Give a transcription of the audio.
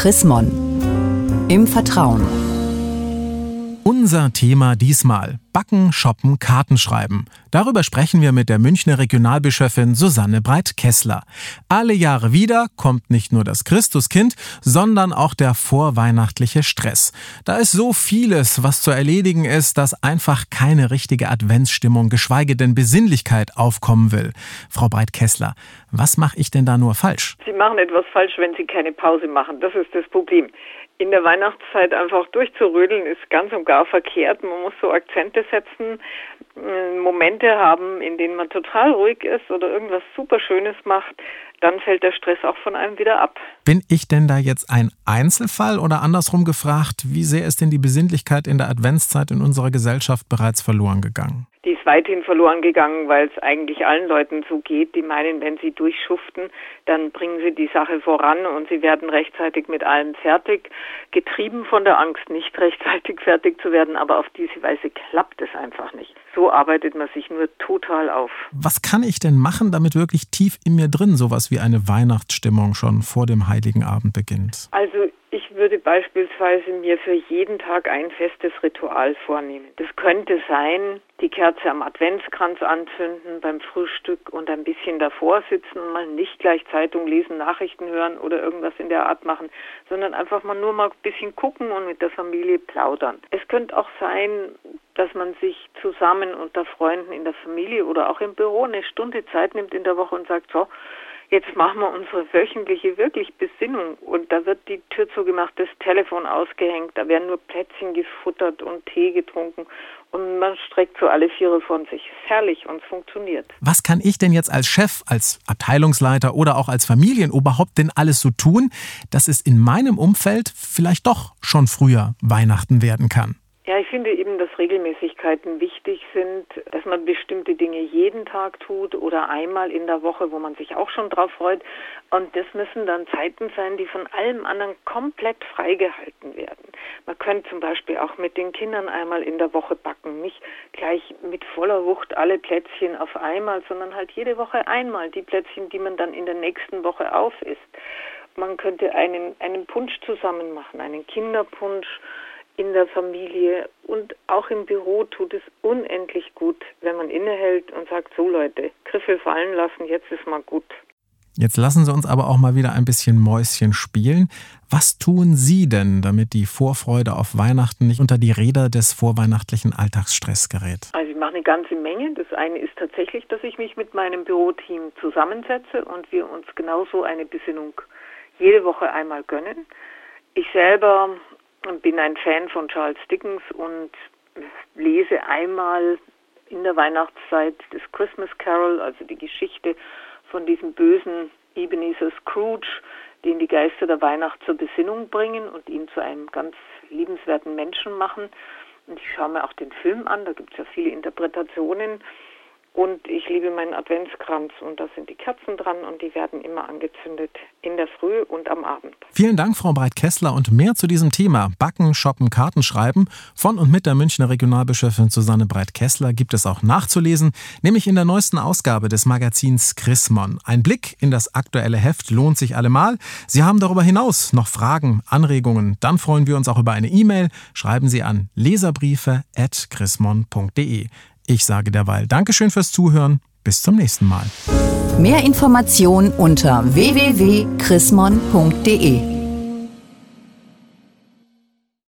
Chris Mon. Im Vertrauen. Unser Thema diesmal: Backen, Shoppen, Kartenschreiben. Darüber sprechen wir mit der Münchner Regionalbischöfin Susanne Breit-Kessler. Alle Jahre wieder kommt nicht nur das Christuskind, sondern auch der vorweihnachtliche Stress. Da ist so vieles, was zu erledigen ist, dass einfach keine richtige Adventsstimmung, geschweige denn Besinnlichkeit aufkommen will. Frau Breit-Kessler, was mache ich denn da nur falsch? Sie machen etwas falsch, wenn Sie keine Pause machen. Das ist das Problem in der Weihnachtszeit einfach durchzurödeln ist ganz und gar verkehrt. Man muss so Akzente setzen, äh, Momente haben, in denen man total ruhig ist oder irgendwas super Schönes macht, dann fällt der Stress auch von einem wieder ab. Bin ich denn da jetzt ein Einzelfall oder andersrum gefragt, wie sehr ist denn die Besinnlichkeit in der Adventszeit in unserer Gesellschaft bereits verloren gegangen? Weithin verloren gegangen, weil es eigentlich allen Leuten so geht, die meinen, wenn sie durchschuften, dann bringen sie die Sache voran und sie werden rechtzeitig mit allem fertig, getrieben von der Angst, nicht rechtzeitig fertig zu werden, aber auf diese Weise klappt es einfach nicht. So arbeitet man sich nur total auf. Was kann ich denn machen, damit wirklich tief in mir drin sowas wie eine Weihnachtsstimmung schon vor dem Heiligen Abend beginnt? Also würde beispielsweise mir für jeden Tag ein festes Ritual vornehmen. Das könnte sein, die Kerze am Adventskranz anzünden, beim Frühstück und ein bisschen davor sitzen und mal nicht gleich Zeitung lesen, Nachrichten hören oder irgendwas in der Art machen, sondern einfach mal nur mal ein bisschen gucken und mit der Familie plaudern. Es könnte auch sein, dass man sich zusammen unter Freunden in der Familie oder auch im Büro eine Stunde Zeit nimmt in der Woche und sagt, so, jetzt machen wir unsere wöchentliche wirklich Besinnung und da wird die Tür zugemacht, das Telefon ausgehängt, da werden nur Plätzchen gefuttert und Tee getrunken und man streckt so alle Viere von sich. Ist herrlich und es funktioniert. Was kann ich denn jetzt als Chef, als Abteilungsleiter oder auch als Familienoberhaupt denn alles so tun, dass es in meinem Umfeld vielleicht doch schon früher Weihnachten werden kann? Ich finde eben, dass Regelmäßigkeiten wichtig sind, dass man bestimmte Dinge jeden Tag tut oder einmal in der Woche, wo man sich auch schon drauf freut. Und das müssen dann Zeiten sein, die von allem anderen komplett freigehalten werden. Man könnte zum Beispiel auch mit den Kindern einmal in der Woche backen, nicht gleich mit voller Wucht alle Plätzchen auf einmal, sondern halt jede Woche einmal die Plätzchen, die man dann in der nächsten Woche aufisst. Man könnte einen, einen Punsch zusammen machen, einen Kinderpunsch in der Familie und auch im Büro tut es unendlich gut, wenn man innehält und sagt, so Leute, Griffel fallen lassen, jetzt ist mal gut. Jetzt lassen Sie uns aber auch mal wieder ein bisschen Mäuschen spielen. Was tun Sie denn, damit die Vorfreude auf Weihnachten nicht unter die Räder des vorweihnachtlichen Alltagsstress gerät? Also ich mache eine ganze Menge. Das eine ist tatsächlich, dass ich mich mit meinem Büroteam zusammensetze und wir uns genauso eine Besinnung jede Woche einmal gönnen. Ich selber bin ein Fan von Charles Dickens und lese einmal in der Weihnachtszeit das Christmas Carol, also die Geschichte von diesem bösen Ebenezer Scrooge, den die Geister der Weihnacht zur Besinnung bringen und ihn zu einem ganz liebenswerten Menschen machen. Und ich schaue mir auch den Film an, da gibt es ja viele Interpretationen. Und ich liebe meinen Adventskranz und da sind die Kerzen dran und die werden immer angezündet in der Früh und am Abend. Vielen Dank, Frau Breit-Kessler. Und mehr zu diesem Thema Backen, Shoppen, Karten schreiben von und mit der Münchner Regionalbischöfin Susanne Breit-Kessler gibt es auch nachzulesen, nämlich in der neuesten Ausgabe des Magazins Chrismon. Ein Blick in das aktuelle Heft lohnt sich allemal. Sie haben darüber hinaus noch Fragen, Anregungen, dann freuen wir uns auch über eine E-Mail. Schreiben Sie an leserbriefe.chrismon.de. Ich sage derweil Dankeschön fürs Zuhören. Bis zum nächsten Mal. Mehr Informationen unter www.chrismon.de